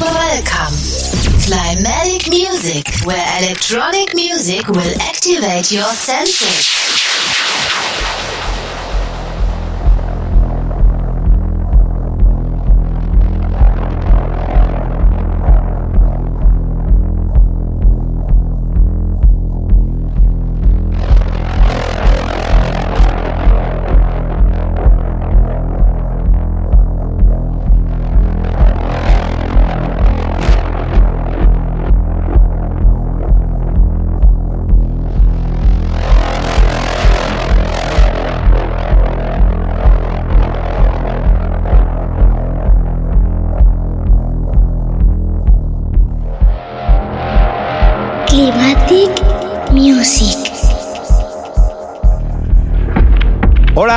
Welcome. Climatic music, where electronic music will activate your senses.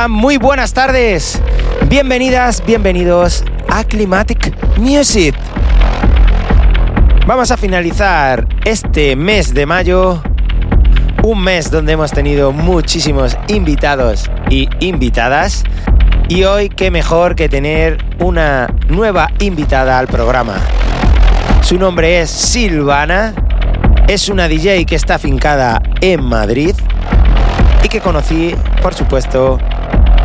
Muy buenas tardes. Bienvenidas, bienvenidos a Climatic Music. Vamos a finalizar este mes de mayo, un mes donde hemos tenido muchísimos invitados y invitadas. Y hoy qué mejor que tener una nueva invitada al programa. Su nombre es Silvana, es una DJ que está afincada en Madrid y que conocí, por supuesto,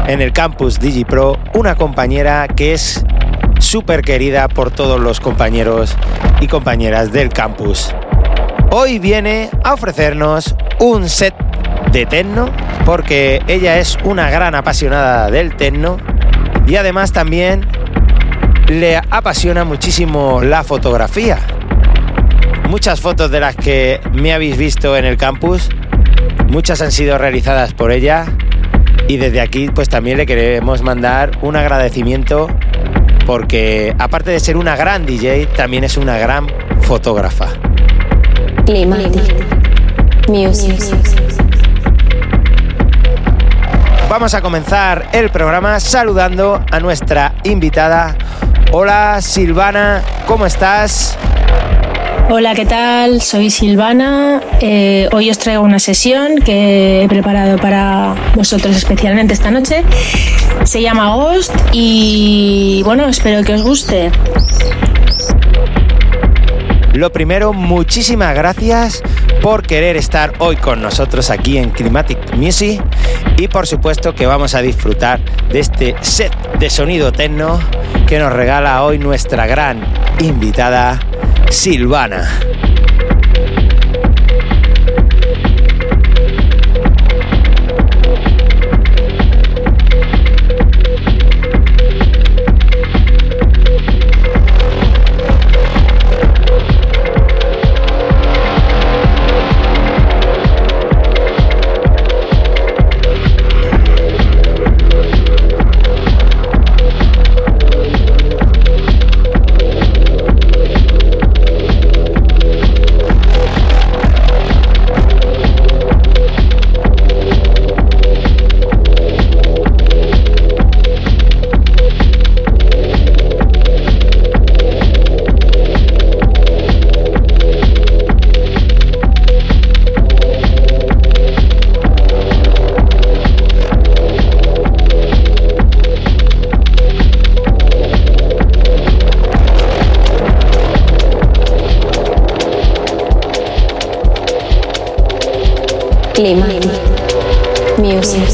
en el campus DigiPro, una compañera que es súper querida por todos los compañeros y compañeras del campus. Hoy viene a ofrecernos un set de techno porque ella es una gran apasionada del techno y además también le apasiona muchísimo la fotografía. Muchas fotos de las que me habéis visto en el campus, muchas han sido realizadas por ella y desde aquí pues también le queremos mandar un agradecimiento porque aparte de ser una gran DJ, también es una gran fotógrafa. Vamos a comenzar el programa saludando a nuestra invitada. Hola Silvana, ¿cómo estás? Hola, ¿qué tal? Soy Silvana. Eh, hoy os traigo una sesión que he preparado para vosotros especialmente esta noche. Se llama Ghost y bueno, espero que os guste. Lo primero, muchísimas gracias por querer estar hoy con nosotros aquí en Climatic Music y por supuesto que vamos a disfrutar de este set de sonido techno que nos regala hoy nuestra gran invitada Silvana. Clemente. Music.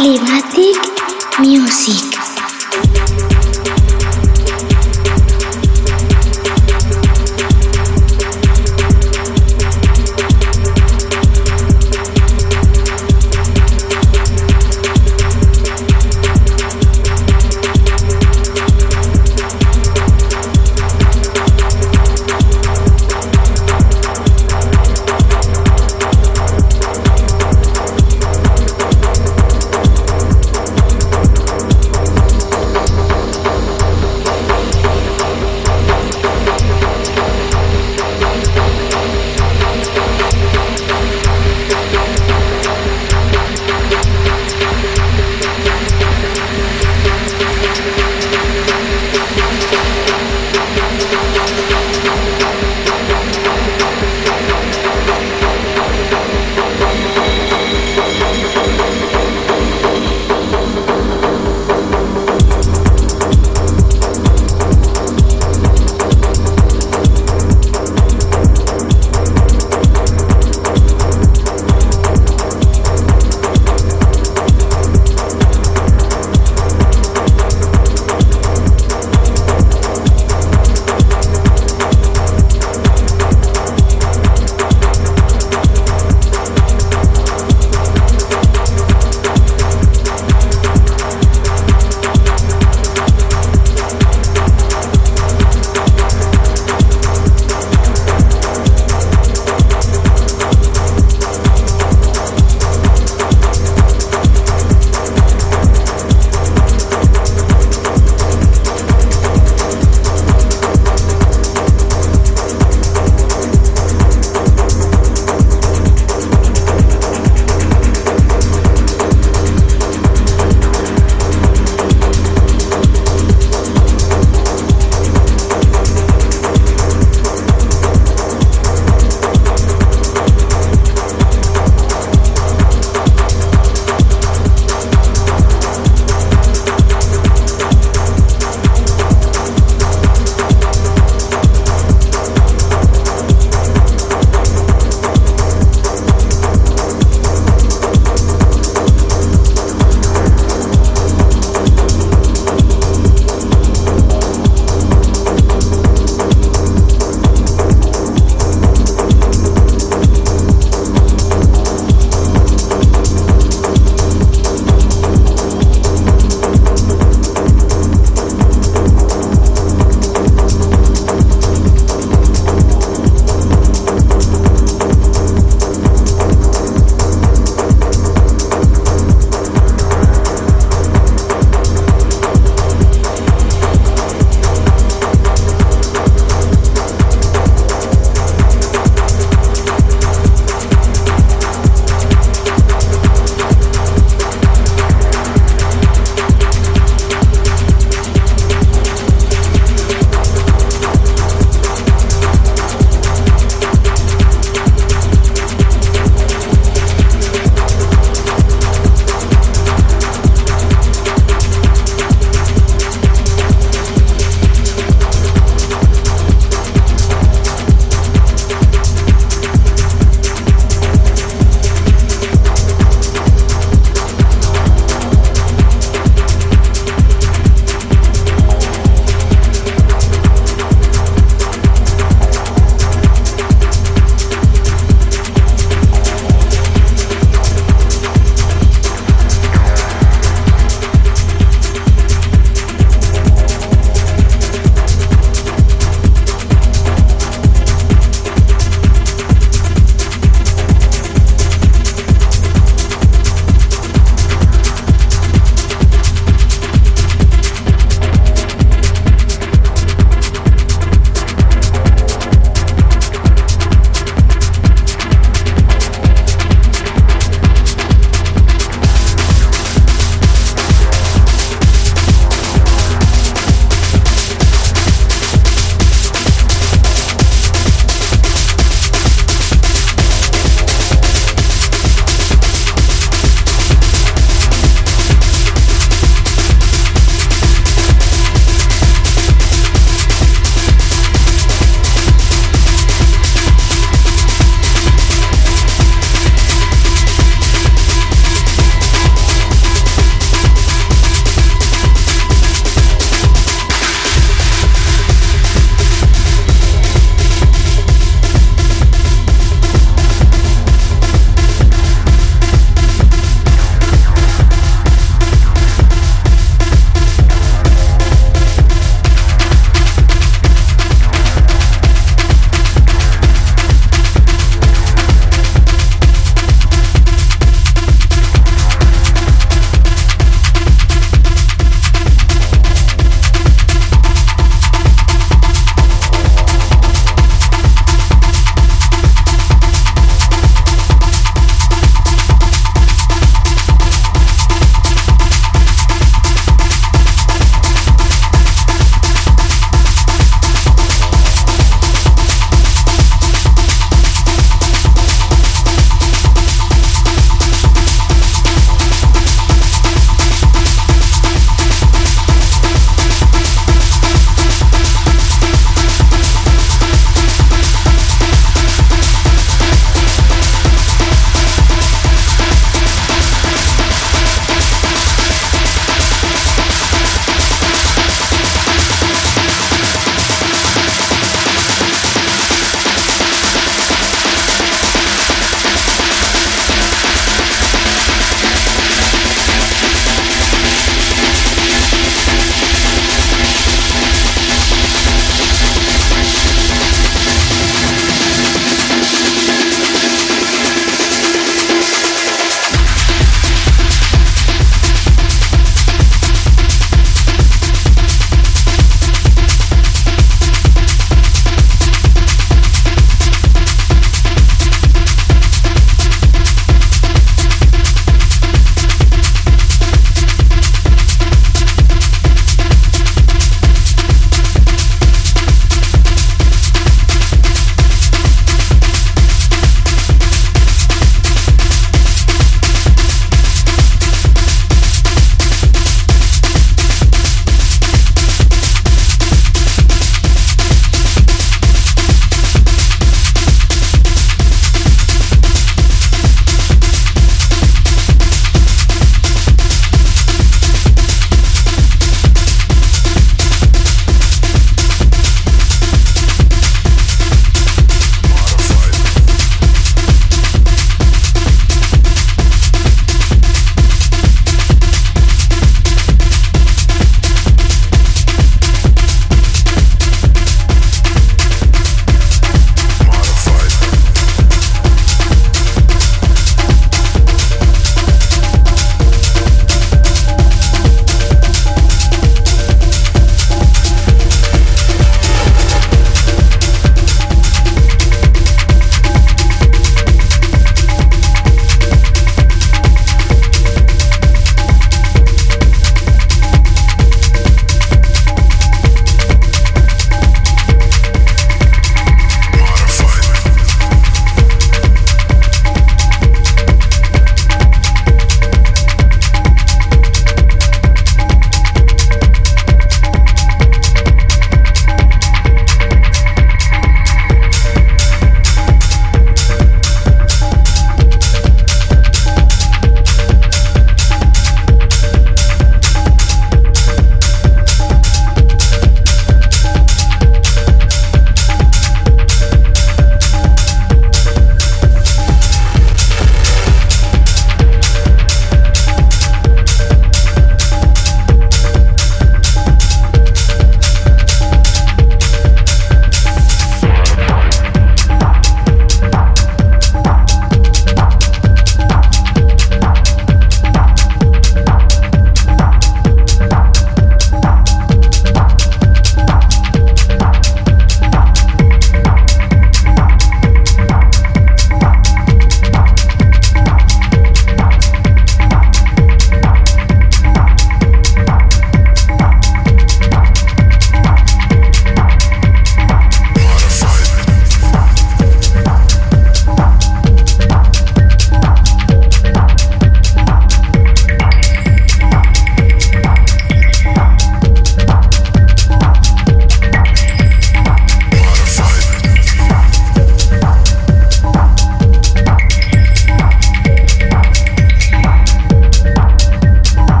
Climatic Music.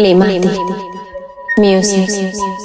Climatic Music.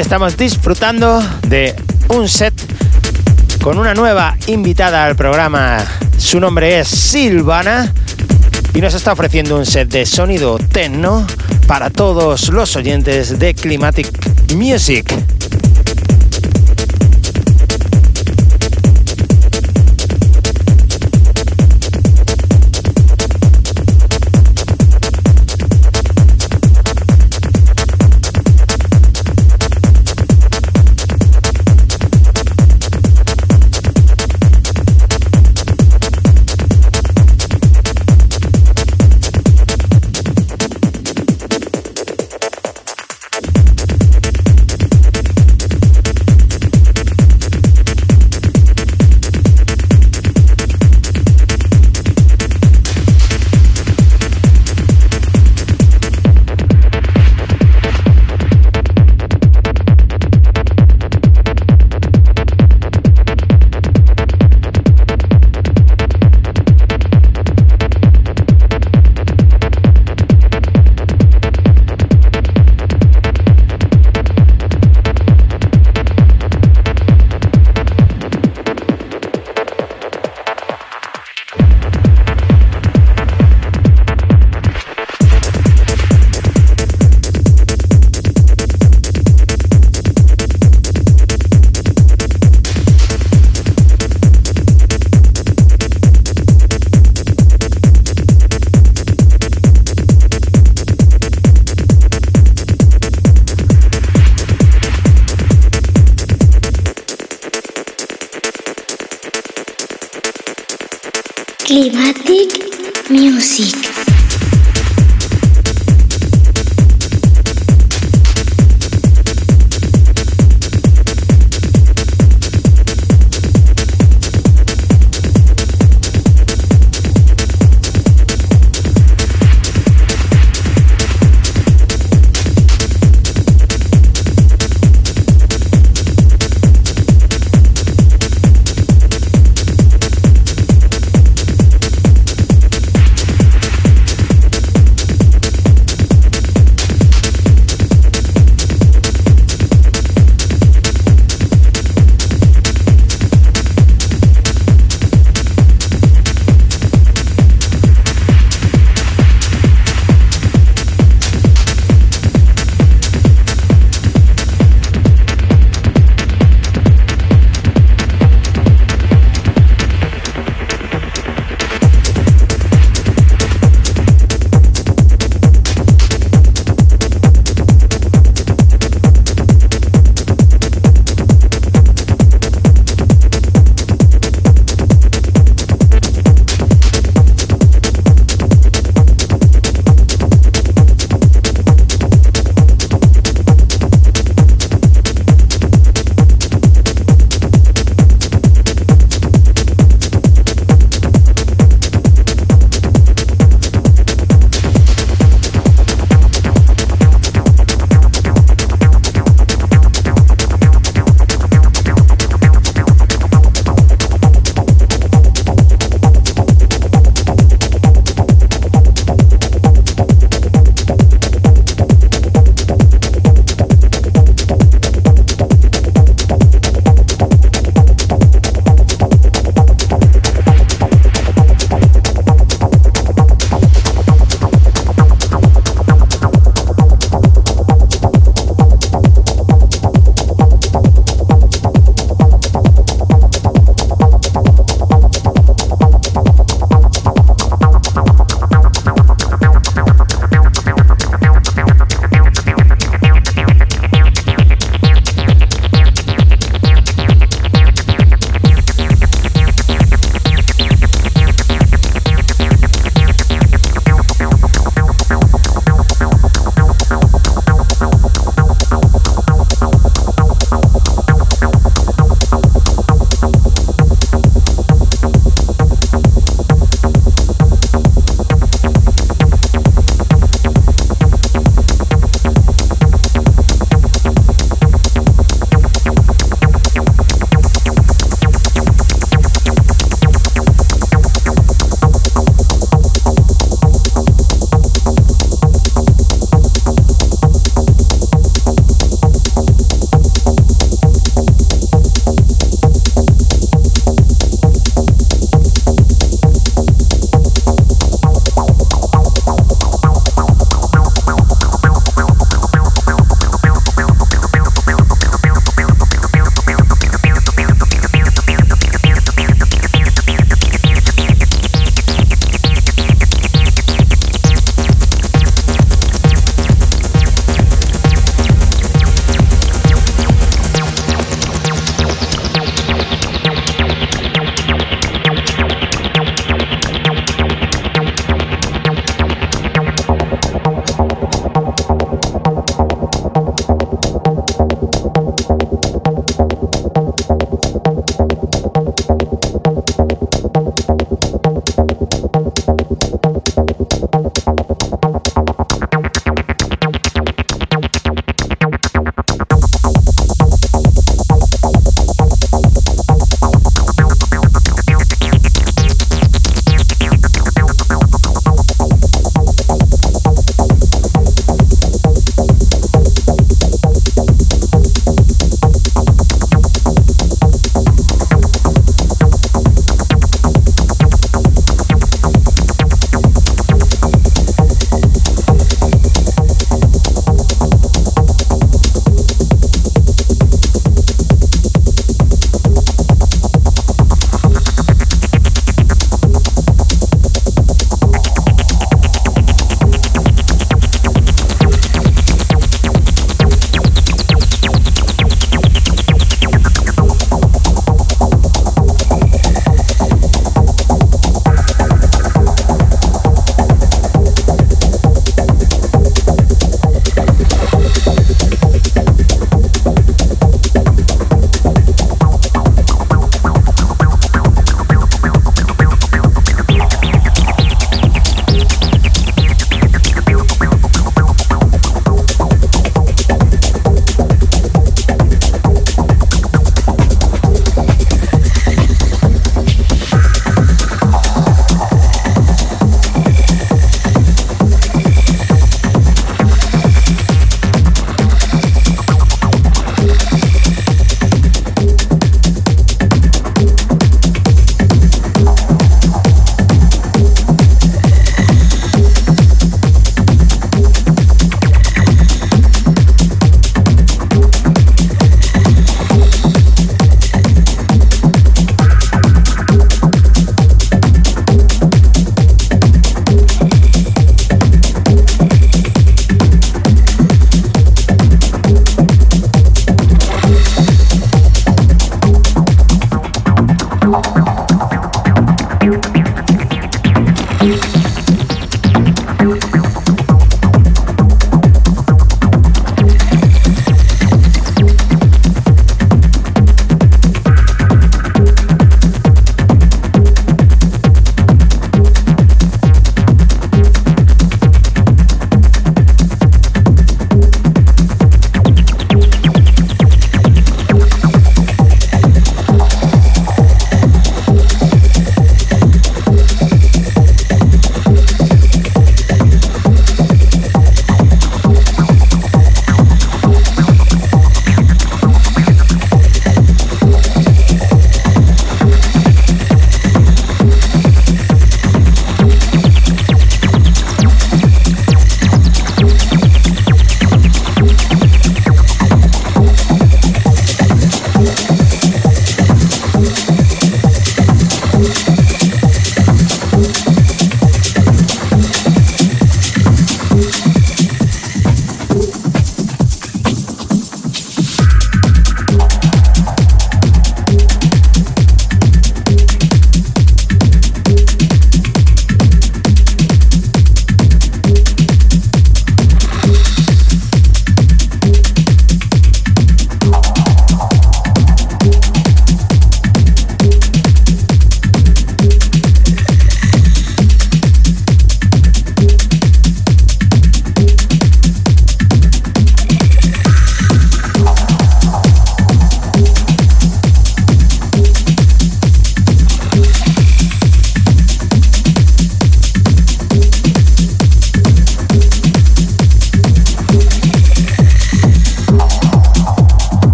Estamos disfrutando de un set con una nueva invitada al programa. Su nombre es Silvana y nos está ofreciendo un set de sonido techno para todos los oyentes de Climatic Music.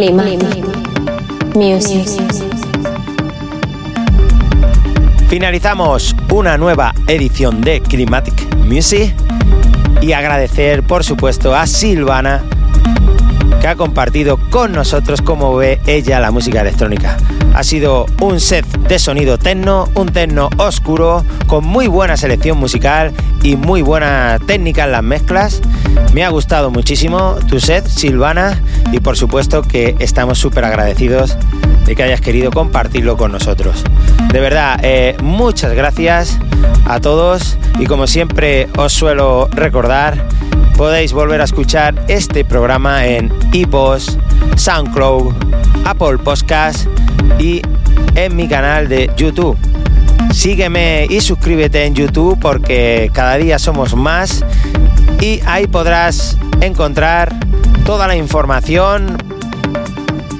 Climatic Music. Finalizamos una nueva edición de Climatic Music y agradecer por supuesto a Silvana que ha compartido con nosotros cómo ve ella la música electrónica. Ha sido un set de sonido techno, un techno oscuro, con muy buena selección musical y muy buena técnica en las mezclas. Me ha gustado muchísimo tu set, Silvana, y por supuesto que estamos súper agradecidos de que hayas querido compartirlo con nosotros. De verdad, eh, muchas gracias a todos y como siempre os suelo recordar, podéis volver a escuchar este programa en iPods, SoundCloud, Apple Podcast y en mi canal de YouTube. Sígueme y suscríbete en YouTube porque cada día somos más y ahí podrás encontrar toda la información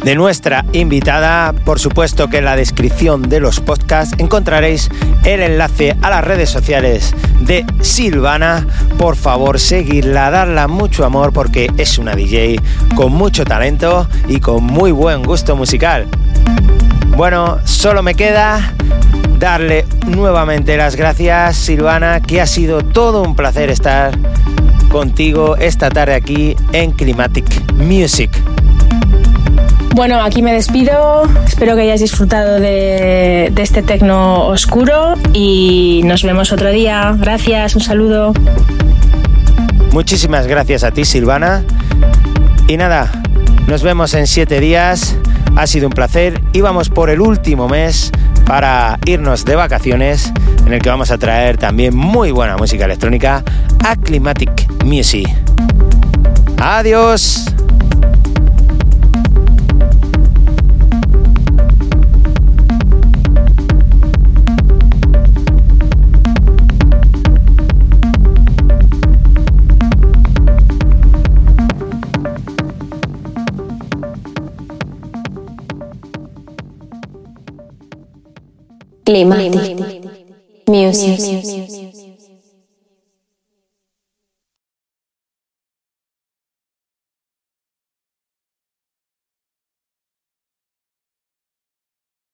de nuestra invitada. Por supuesto que en la descripción de los podcasts encontraréis el enlace a las redes sociales de Silvana. Por favor, seguirla, darla mucho amor porque es una DJ con mucho talento y con muy buen gusto musical. Bueno, solo me queda darle nuevamente las gracias, Silvana, que ha sido todo un placer estar contigo esta tarde aquí en Climatic Music. Bueno, aquí me despido. Espero que hayáis disfrutado de, de este tecno oscuro y nos vemos otro día. Gracias, un saludo. Muchísimas gracias a ti, Silvana. Y nada, nos vemos en siete días. Ha sido un placer y vamos por el último mes para irnos de vacaciones en el que vamos a traer también muy buena música electrónica a Climatic Music. Adiós. Climatic Music.